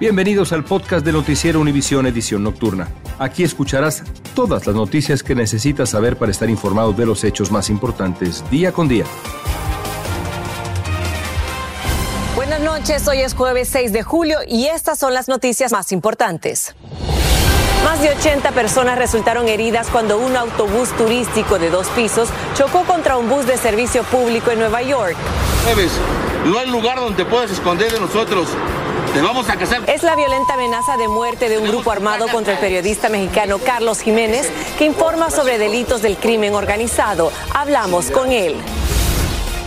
Bienvenidos al podcast de Noticiero Univisión Edición Nocturna. Aquí escucharás todas las noticias que necesitas saber para estar informado de los hechos más importantes día con día. Buenas noches, hoy es jueves 6 de julio y estas son las noticias más importantes. Más de 80 personas resultaron heridas cuando un autobús turístico de dos pisos chocó contra un bus de servicio público en Nueva York. No hay lugar donde puedas esconder de nosotros. Te vamos a casar. Es la violenta amenaza de muerte de un grupo armado contra el periodista mexicano Carlos Jiménez, que informa sobre delitos del crimen organizado. Hablamos con él.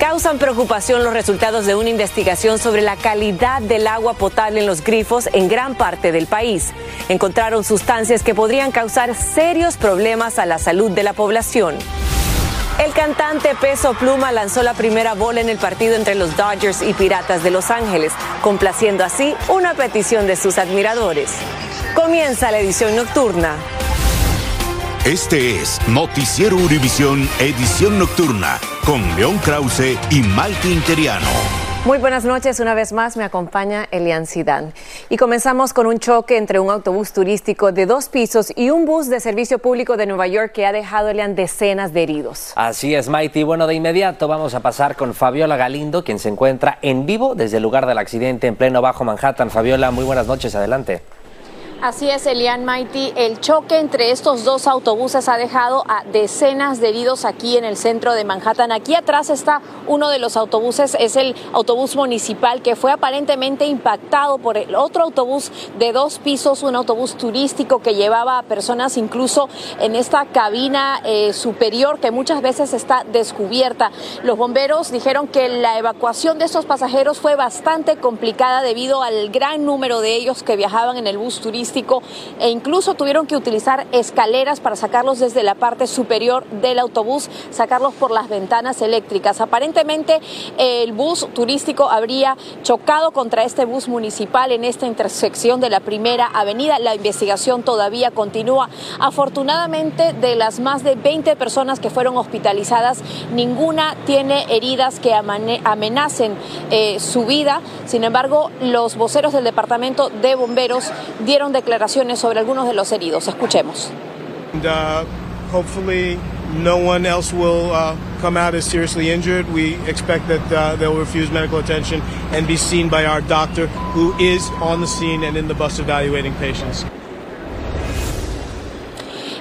Causan preocupación los resultados de una investigación sobre la calidad del agua potable en los grifos en gran parte del país. Encontraron sustancias que podrían causar serios problemas a la salud de la población. El cantante Peso Pluma lanzó la primera bola en el partido entre los Dodgers y Piratas de Los Ángeles, complaciendo así una petición de sus admiradores. Comienza la edición nocturna. Este es Noticiero Univisión Edición Nocturna con León Krause y Malti Interiano. Muy buenas noches, una vez más me acompaña Elian Sidán. Y comenzamos con un choque entre un autobús turístico de dos pisos y un bus de servicio público de Nueva York que ha dejado, Elian, decenas de heridos. Así es, Maiti. Bueno, de inmediato vamos a pasar con Fabiola Galindo, quien se encuentra en vivo desde el lugar del accidente en pleno Bajo Manhattan. Fabiola, muy buenas noches, adelante. Así es, Elian Mighty. El choque entre estos dos autobuses ha dejado a decenas de heridos aquí en el centro de Manhattan. Aquí atrás está uno de los autobuses, es el autobús municipal que fue aparentemente impactado por el otro autobús de dos pisos, un autobús turístico que llevaba a personas incluso en esta cabina eh, superior que muchas veces está descubierta. Los bomberos dijeron que la evacuación de estos pasajeros fue bastante complicada debido al gran número de ellos que viajaban en el bus turístico e incluso tuvieron que utilizar escaleras para sacarlos desde la parte superior del autobús, sacarlos por las ventanas eléctricas. Aparentemente el bus turístico habría chocado contra este bus municipal en esta intersección de la primera avenida. La investigación todavía continúa. Afortunadamente de las más de 20 personas que fueron hospitalizadas, ninguna tiene heridas que amenacen eh, su vida. Sin embargo, los voceros del Departamento de Bomberos dieron declaraciones sobre algunos de los heridos. Escuchemos. Uh, hopefully no one else will uh, come out as seriously injured. We expect that uh, they'll refuse medical attention and be seen by our doctor who is on the scene and in the bus evaluating patients.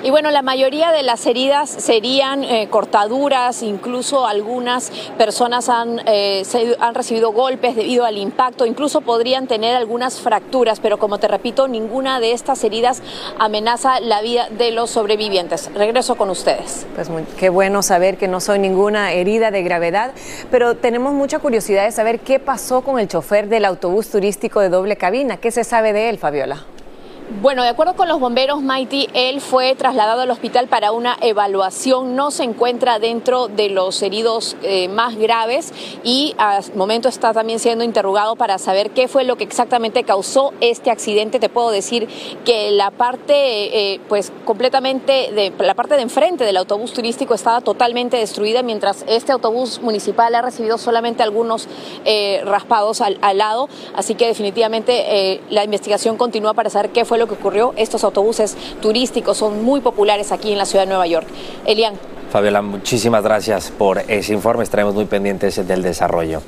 Y bueno, la mayoría de las heridas serían eh, cortaduras, incluso algunas personas han, eh, han recibido golpes debido al impacto, incluso podrían tener algunas fracturas, pero como te repito, ninguna de estas heridas amenaza la vida de los sobrevivientes. Regreso con ustedes. Pues muy, qué bueno saber que no soy ninguna herida de gravedad, pero tenemos mucha curiosidad de saber qué pasó con el chofer del autobús turístico de doble cabina. ¿Qué se sabe de él, Fabiola? Bueno, de acuerdo con los bomberos, Mighty, él fue trasladado al hospital para una evaluación. No se encuentra dentro de los heridos eh, más graves y al momento está también siendo interrogado para saber qué fue lo que exactamente causó este accidente. Te puedo decir que la parte, eh, pues completamente, la parte de enfrente del autobús turístico estaba totalmente destruida, mientras este autobús municipal ha recibido solamente algunos eh, raspados al, al, lado. Así que definitivamente la investigación continúa para saber qué fue lo que ocurrió. Estos autobuses turísticos son muy populares aquí en la ciudad de Nueva York. Elian. Fabiola, muchísimas gracias por ese informe. Estaremos muy pendientes del desarrollo.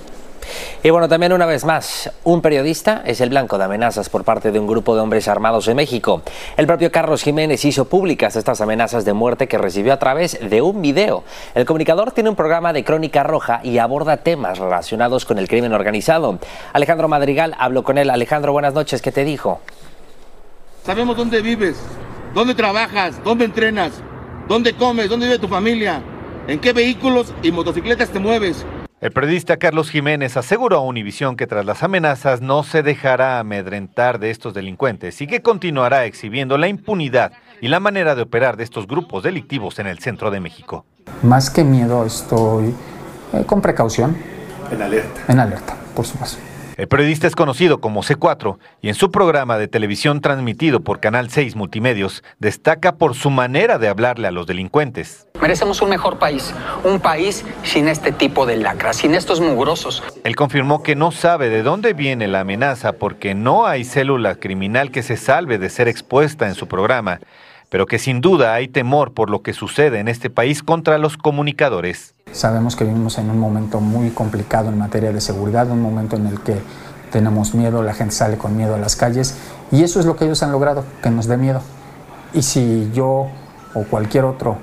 Y bueno, también una vez más, un periodista es el blanco de amenazas por parte de un grupo de hombres armados en México. El propio Carlos Jiménez hizo públicas estas amenazas de muerte que recibió a través de un video. El comunicador tiene un programa de crónica roja y aborda temas relacionados con el crimen organizado. Alejandro Madrigal habló con él. Alejandro, buenas noches, ¿qué te dijo? Sabemos dónde vives, dónde trabajas, dónde entrenas, dónde comes, dónde vive tu familia, en qué vehículos y motocicletas te mueves. El periodista Carlos Jiménez aseguró a Univisión que tras las amenazas no se dejará amedrentar de estos delincuentes y que continuará exhibiendo la impunidad y la manera de operar de estos grupos delictivos en el centro de México. Más que miedo, estoy eh, con precaución. En alerta. En alerta, por supuesto. El periodista es conocido como C4 y en su programa de televisión transmitido por Canal 6 Multimedios destaca por su manera de hablarle a los delincuentes. Merecemos un mejor país, un país sin este tipo de lacras, sin estos mugrosos. Él confirmó que no sabe de dónde viene la amenaza porque no hay célula criminal que se salve de ser expuesta en su programa, pero que sin duda hay temor por lo que sucede en este país contra los comunicadores. Sabemos que vivimos en un momento muy complicado en materia de seguridad, un momento en el que tenemos miedo, la gente sale con miedo a las calles y eso es lo que ellos han logrado, que nos dé miedo. Y si yo o cualquier otro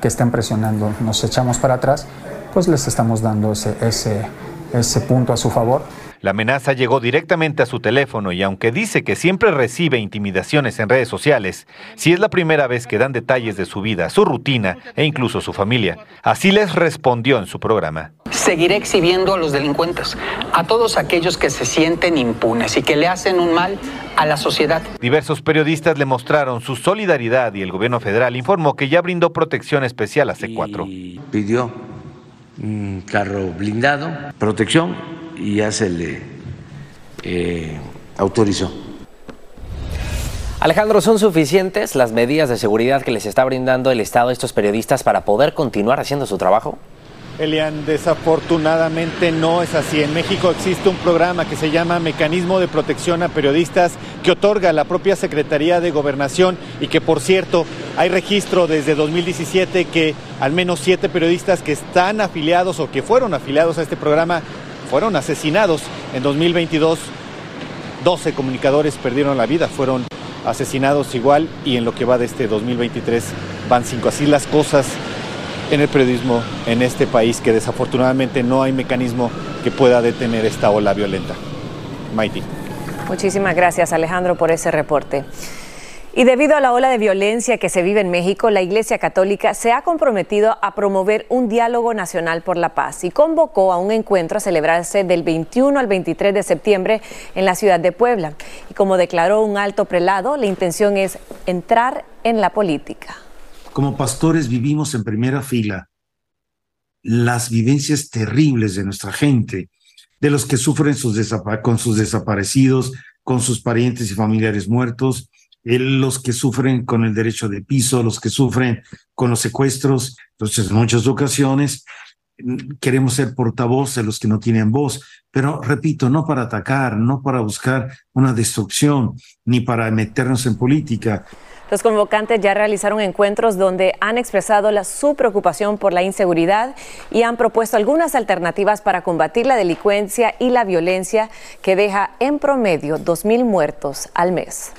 que estén presionando nos echamos para atrás, pues les estamos dando ese, ese, ese punto a su favor. La amenaza llegó directamente a su teléfono y aunque dice que siempre recibe intimidaciones en redes sociales, si es la primera vez que dan detalles de su vida, su rutina e incluso su familia. Así les respondió en su programa. Seguiré exhibiendo a los delincuentes, a todos aquellos que se sienten impunes y que le hacen un mal a la sociedad. Diversos periodistas le mostraron su solidaridad y el gobierno federal informó que ya brindó protección especial a C4. Y pidió un carro blindado, protección y ya se le eh, autorizó. Alejandro, ¿son suficientes las medidas de seguridad que les está brindando el Estado a estos periodistas para poder continuar haciendo su trabajo? Elian, desafortunadamente no es así. En México existe un programa que se llama Mecanismo de Protección a Periodistas que otorga la propia Secretaría de Gobernación y que, por cierto, hay registro desde 2017 que al menos siete periodistas que están afiliados o que fueron afiliados a este programa fueron asesinados. En 2022, 12 comunicadores perdieron la vida, fueron asesinados igual y en lo que va de este 2023 van cinco. Así las cosas en el periodismo en este país que desafortunadamente no hay mecanismo que pueda detener esta ola violenta. Mighty. Muchísimas gracias Alejandro por ese reporte. Y debido a la ola de violencia que se vive en México, la Iglesia Católica se ha comprometido a promover un diálogo nacional por la paz y convocó a un encuentro a celebrarse del 21 al 23 de septiembre en la ciudad de Puebla. Y como declaró un alto prelado, la intención es entrar en la política. Como pastores vivimos en primera fila las vivencias terribles de nuestra gente, de los que sufren con sus desaparecidos, con sus parientes y familiares muertos, los que sufren con el derecho de piso, los que sufren con los secuestros. Entonces, en muchas ocasiones mm, queremos ser portavoz de los que no tienen voz, pero repito, no para atacar, no para buscar una destrucción, ni para meternos en política. Los convocantes ya realizaron encuentros donde han expresado la, su preocupación por la inseguridad y han propuesto algunas alternativas para combatir la delincuencia y la violencia que deja en promedio 2.000 muertos al mes.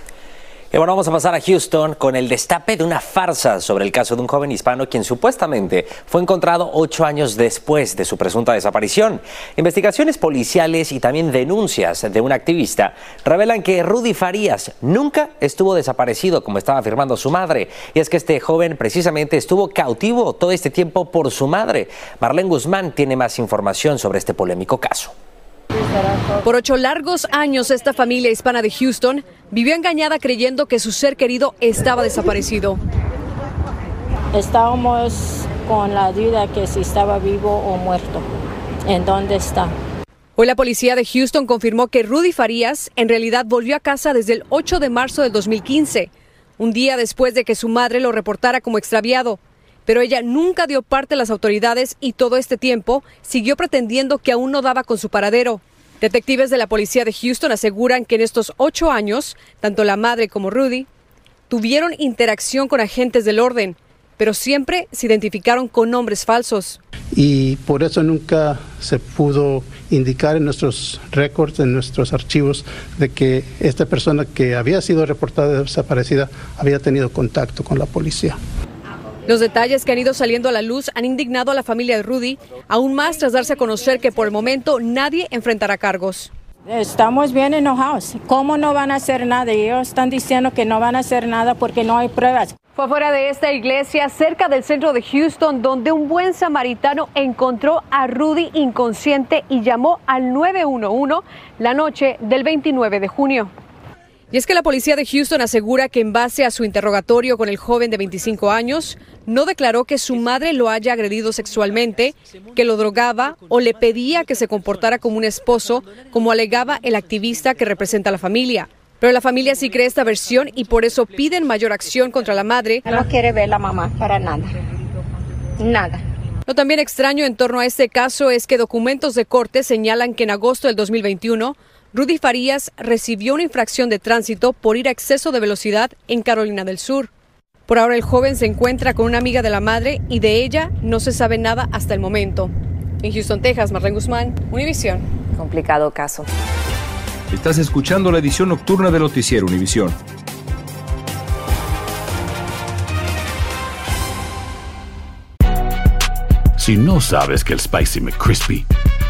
Y bueno, vamos a pasar a Houston con el destape de una farsa sobre el caso de un joven hispano quien supuestamente fue encontrado ocho años después de su presunta desaparición. Investigaciones policiales y también denuncias de un activista revelan que Rudy Farías nunca estuvo desaparecido como estaba afirmando su madre. Y es que este joven precisamente estuvo cautivo todo este tiempo por su madre. Marlene Guzmán tiene más información sobre este polémico caso. Por ocho largos años, esta familia hispana de Houston vivió engañada creyendo que su ser querido estaba desaparecido. Estábamos con la duda que si estaba vivo o muerto. ¿En dónde está? Hoy la policía de Houston confirmó que Rudy Farías en realidad volvió a casa desde el 8 de marzo del 2015, un día después de que su madre lo reportara como extraviado. Pero ella nunca dio parte a las autoridades y todo este tiempo siguió pretendiendo que aún no daba con su paradero. Detectives de la policía de Houston aseguran que en estos ocho años, tanto la madre como Rudy tuvieron interacción con agentes del orden, pero siempre se identificaron con nombres falsos. Y por eso nunca se pudo indicar en nuestros récords, en nuestros archivos, de que esta persona que había sido reportada desaparecida había tenido contacto con la policía. Los detalles que han ido saliendo a la luz han indignado a la familia de Rudy, aún más tras darse a conocer que por el momento nadie enfrentará cargos. Estamos bien enojados. ¿Cómo no van a hacer nada? Ellos están diciendo que no van a hacer nada porque no hay pruebas. Fue fuera de esta iglesia, cerca del centro de Houston, donde un buen samaritano encontró a Rudy inconsciente y llamó al 911 la noche del 29 de junio. Y es que la policía de Houston asegura que en base a su interrogatorio con el joven de 25 años, no declaró que su madre lo haya agredido sexualmente, que lo drogaba o le pedía que se comportara como un esposo, como alegaba el activista que representa a la familia. Pero la familia sí cree esta versión y por eso piden mayor acción contra la madre. No quiere ver la mamá para nada. Nada. Lo también extraño en torno a este caso es que documentos de corte señalan que en agosto del 2021 Rudy Farías recibió una infracción de tránsito por ir a exceso de velocidad en Carolina del Sur. Por ahora el joven se encuentra con una amiga de la madre y de ella no se sabe nada hasta el momento. En Houston, Texas, Marlene Guzmán, Univisión. Complicado caso. Estás escuchando la edición nocturna de Noticiero Univisión. Si no sabes que el Spicy McCrispy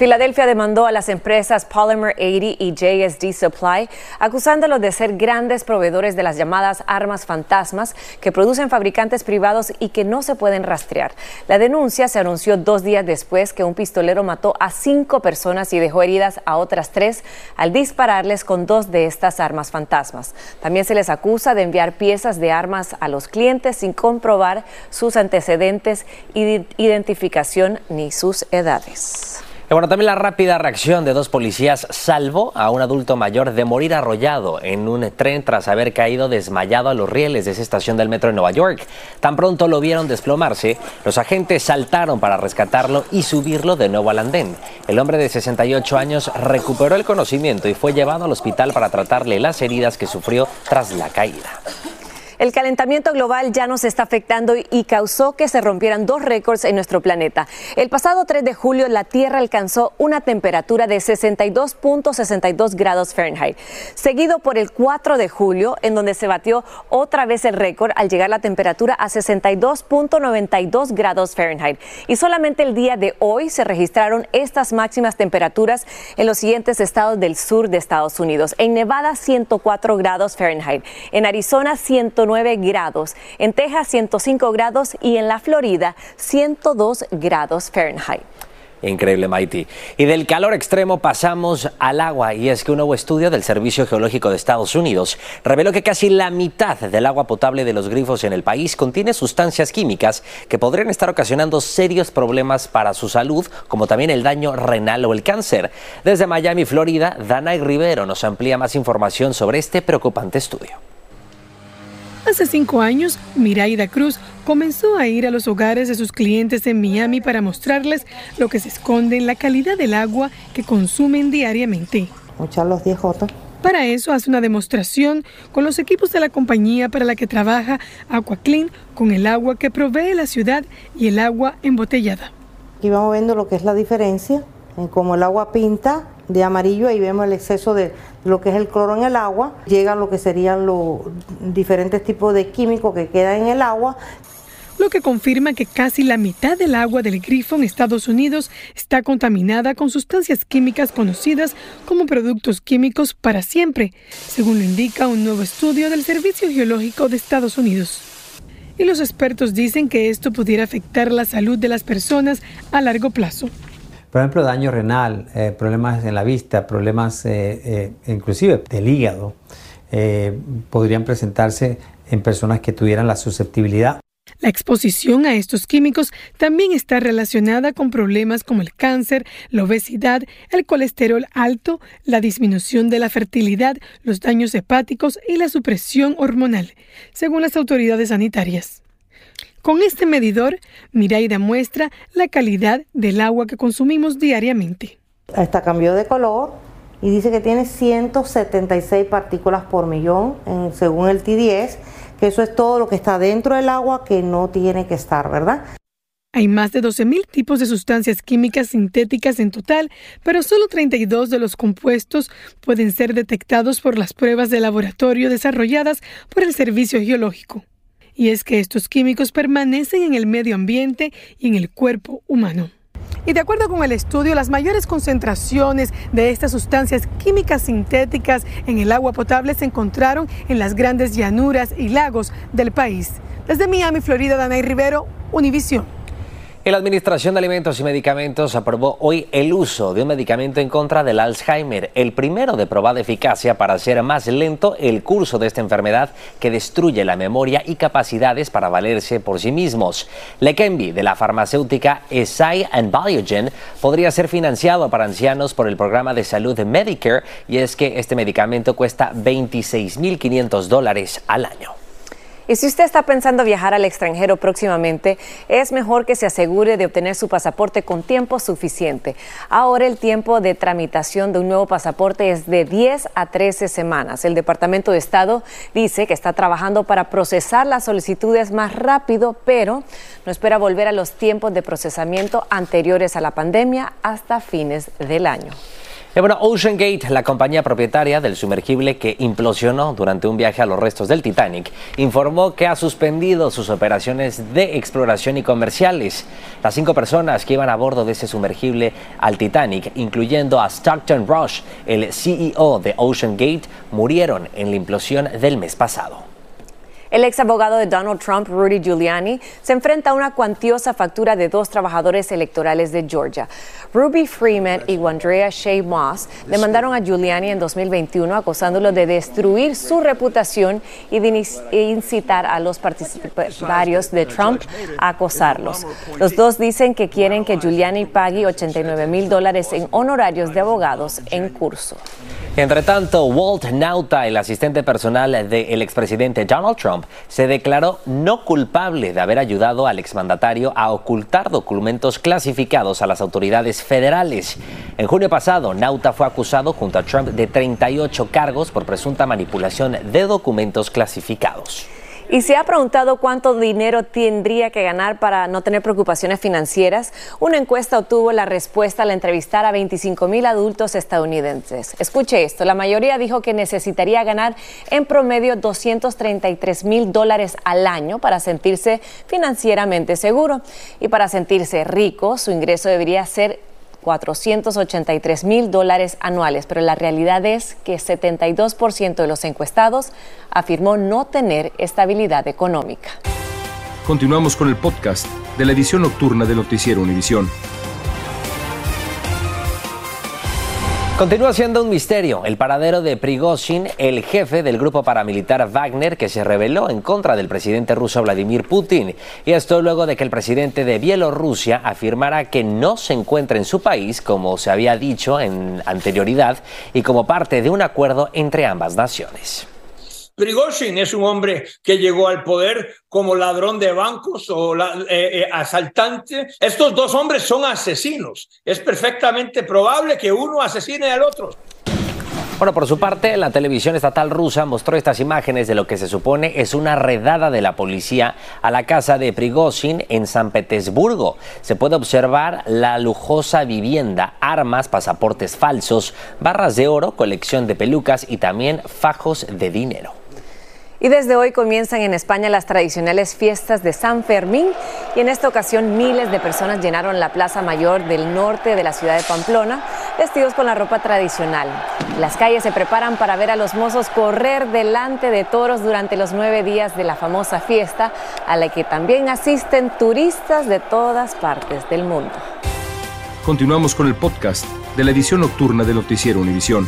Filadelfia demandó a las empresas Polymer 80 y JSD Supply, acusándolos de ser grandes proveedores de las llamadas armas fantasmas que producen fabricantes privados y que no se pueden rastrear. La denuncia se anunció dos días después que un pistolero mató a cinco personas y dejó heridas a otras tres al dispararles con dos de estas armas fantasmas. También se les acusa de enviar piezas de armas a los clientes sin comprobar sus antecedentes, identificación ni sus edades. Y bueno, también la rápida reacción de dos policías salvó a un adulto mayor de morir arrollado en un tren tras haber caído desmayado a los rieles de esa estación del metro de Nueva York. Tan pronto lo vieron desplomarse, los agentes saltaron para rescatarlo y subirlo de nuevo al andén. El hombre de 68 años recuperó el conocimiento y fue llevado al hospital para tratarle las heridas que sufrió tras la caída. El calentamiento global ya nos está afectando y causó que se rompieran dos récords en nuestro planeta. El pasado 3 de julio la Tierra alcanzó una temperatura de 62.62 grados Fahrenheit, seguido por el 4 de julio en donde se batió otra vez el récord al llegar la temperatura a 62.92 grados Fahrenheit. Y solamente el día de hoy se registraron estas máximas temperaturas en los siguientes estados del sur de Estados Unidos. En Nevada 104 grados Fahrenheit, en Arizona 109 grados, en Texas 105 grados y en la Florida 102 grados Fahrenheit. Increíble, Mighty. Y del calor extremo pasamos al agua, y es que un nuevo estudio del Servicio Geológico de Estados Unidos reveló que casi la mitad del agua potable de los grifos en el país contiene sustancias químicas que podrían estar ocasionando serios problemas para su salud, como también el daño renal o el cáncer. Desde Miami, Florida, Dana Rivero nos amplía más información sobre este preocupante estudio. Hace cinco años, Miraida Cruz comenzó a ir a los hogares de sus clientes en Miami para mostrarles lo que se esconde en la calidad del agua que consumen diariamente. los Para eso hace una demostración con los equipos de la compañía para la que trabaja Aqua Clean con el agua que provee la ciudad y el agua embotellada. Aquí vamos viendo lo que es la diferencia en cómo el agua pinta de amarillo, ahí vemos el exceso de lo que es el cloro en el agua, llegan lo que serían los diferentes tipos de químicos que quedan en el agua. Lo que confirma que casi la mitad del agua del grifo en Estados Unidos está contaminada con sustancias químicas conocidas como productos químicos para siempre, según lo indica un nuevo estudio del Servicio Geológico de Estados Unidos. Y los expertos dicen que esto pudiera afectar la salud de las personas a largo plazo. Por ejemplo, daño renal, eh, problemas en la vista, problemas eh, eh, inclusive del hígado, podrían presentarse en personas que tuvieran la susceptibilidad. La exposición a estos químicos también está relacionada con problemas como el cáncer, la obesidad, el colesterol alto, la disminución de la fertilidad, los daños hepáticos y la supresión hormonal, según las autoridades sanitarias. Con este medidor, Miraida muestra la calidad del agua que consumimos diariamente. Esta cambió de color y dice que tiene 176 partículas por millón según el T10, que eso es todo lo que está dentro del agua que no tiene que estar, ¿verdad? Hay más de 12.000 tipos de sustancias químicas sintéticas en total, pero solo 32 de los compuestos pueden ser detectados por las pruebas de laboratorio desarrolladas por el Servicio Geológico y es que estos químicos permanecen en el medio ambiente y en el cuerpo humano. Y de acuerdo con el estudio, las mayores concentraciones de estas sustancias químicas sintéticas en el agua potable se encontraron en las grandes llanuras y lagos del país. Desde Miami, Florida, Danay Rivero, Univisión. La Administración de Alimentos y Medicamentos aprobó hoy el uso de un medicamento en contra del Alzheimer, el primero de probada eficacia para hacer más lento el curso de esta enfermedad que destruye la memoria y capacidades para valerse por sí mismos. Leqembi de la farmacéutica Eisai and Biogen podría ser financiado para ancianos por el programa de salud de Medicare y es que este medicamento cuesta 26.500 dólares al año. Y si usted está pensando viajar al extranjero próximamente, es mejor que se asegure de obtener su pasaporte con tiempo suficiente. Ahora el tiempo de tramitación de un nuevo pasaporte es de 10 a 13 semanas. El Departamento de Estado dice que está trabajando para procesar las solicitudes más rápido, pero no espera volver a los tiempos de procesamiento anteriores a la pandemia hasta fines del año. Bueno, Ocean Gate, la compañía propietaria del sumergible que implosionó durante un viaje a los restos del Titanic, informó que ha suspendido sus operaciones de exploración y comerciales. Las cinco personas que iban a bordo de ese sumergible al Titanic, incluyendo a Stockton Rush, el CEO de Ocean Gate, murieron en la implosión del mes pasado. El ex abogado de Donald Trump, Rudy Giuliani, se enfrenta a una cuantiosa factura de dos trabajadores electorales de Georgia. Ruby Freeman y Wandrea Shea Moss demandaron a Giuliani en 2021 acusándolo de destruir su reputación y de incitar a los partidarios de Trump a acosarlos. Los dos dicen que quieren que Giuliani pague 89 mil dólares en honorarios de abogados en curso. Entre tanto, Walt Nauta, el asistente personal del expresidente Donald Trump, se declaró no culpable de haber ayudado al exmandatario a ocultar documentos clasificados a las autoridades federales. En junio pasado, Nauta fue acusado junto a Trump de 38 cargos por presunta manipulación de documentos clasificados. Y se ha preguntado cuánto dinero tendría que ganar para no tener preocupaciones financieras. Una encuesta obtuvo la respuesta al entrevistar a 25 mil adultos estadounidenses. Escuche esto, la mayoría dijo que necesitaría ganar en promedio 233 mil dólares al año para sentirse financieramente seguro. Y para sentirse rico, su ingreso debería ser 483 mil dólares anuales, pero la realidad es que 72% de los encuestados afirmó no tener estabilidad económica. Continuamos con el podcast de la edición nocturna de Noticiero Univisión. Continúa siendo un misterio el paradero de Prigozhin, el jefe del grupo paramilitar Wagner que se rebeló en contra del presidente ruso Vladimir Putin. Y esto luego de que el presidente de Bielorrusia afirmara que no se encuentra en su país, como se había dicho en anterioridad, y como parte de un acuerdo entre ambas naciones. Prigozhin es un hombre que llegó al poder como ladrón de bancos o eh, eh, asaltante. Estos dos hombres son asesinos. Es perfectamente probable que uno asesine al otro. Bueno, por su parte, la televisión estatal rusa mostró estas imágenes de lo que se supone es una redada de la policía a la casa de Prigozhin en San Petersburgo. Se puede observar la lujosa vivienda, armas, pasaportes falsos, barras de oro, colección de pelucas y también fajos de dinero. Y desde hoy comienzan en España las tradicionales fiestas de San Fermín y en esta ocasión miles de personas llenaron la Plaza Mayor del norte de la ciudad de Pamplona vestidos con la ropa tradicional. Las calles se preparan para ver a los mozos correr delante de toros durante los nueve días de la famosa fiesta a la que también asisten turistas de todas partes del mundo. Continuamos con el podcast de la edición nocturna de Noticiero Univisión.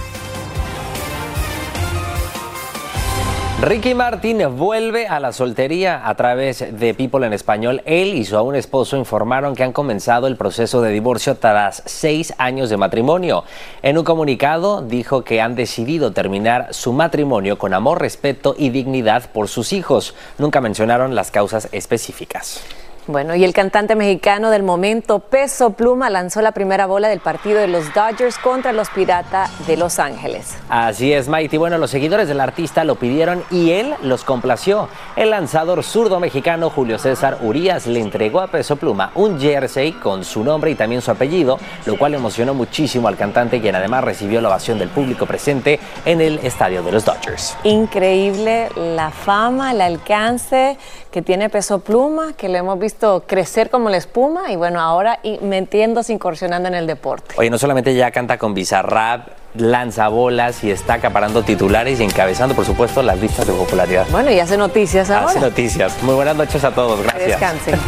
Ricky Martin vuelve a la soltería a través de People en Español. Él y su aún esposo informaron que han comenzado el proceso de divorcio tras seis años de matrimonio. En un comunicado dijo que han decidido terminar su matrimonio con amor, respeto y dignidad por sus hijos. Nunca mencionaron las causas específicas. Bueno, y el cantante mexicano del momento, Peso Pluma, lanzó la primera bola del partido de los Dodgers contra los Piratas de Los Ángeles. Así es, Mighty. Bueno, los seguidores del artista lo pidieron y él los complació. El lanzador zurdo mexicano Julio César Urias le entregó a Peso Pluma un jersey con su nombre y también su apellido, lo cual emocionó muchísimo al cantante, quien además recibió la ovación del público presente en el estadio de los Dodgers. Increíble la fama, el alcance que tiene Peso Pluma, que lo hemos visto crecer como la espuma y bueno, ahora y metiéndose, incursionando en el deporte. Oye, no solamente ya canta con Bizarrap, lanza bolas y está acaparando titulares y encabezando, por supuesto, las listas de popularidad. Bueno, y hace noticias ahora. Hace noticias. Muy buenas noches a todos. Gracias. Que descansen.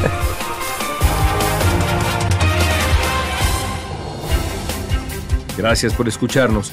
Gracias por escucharnos.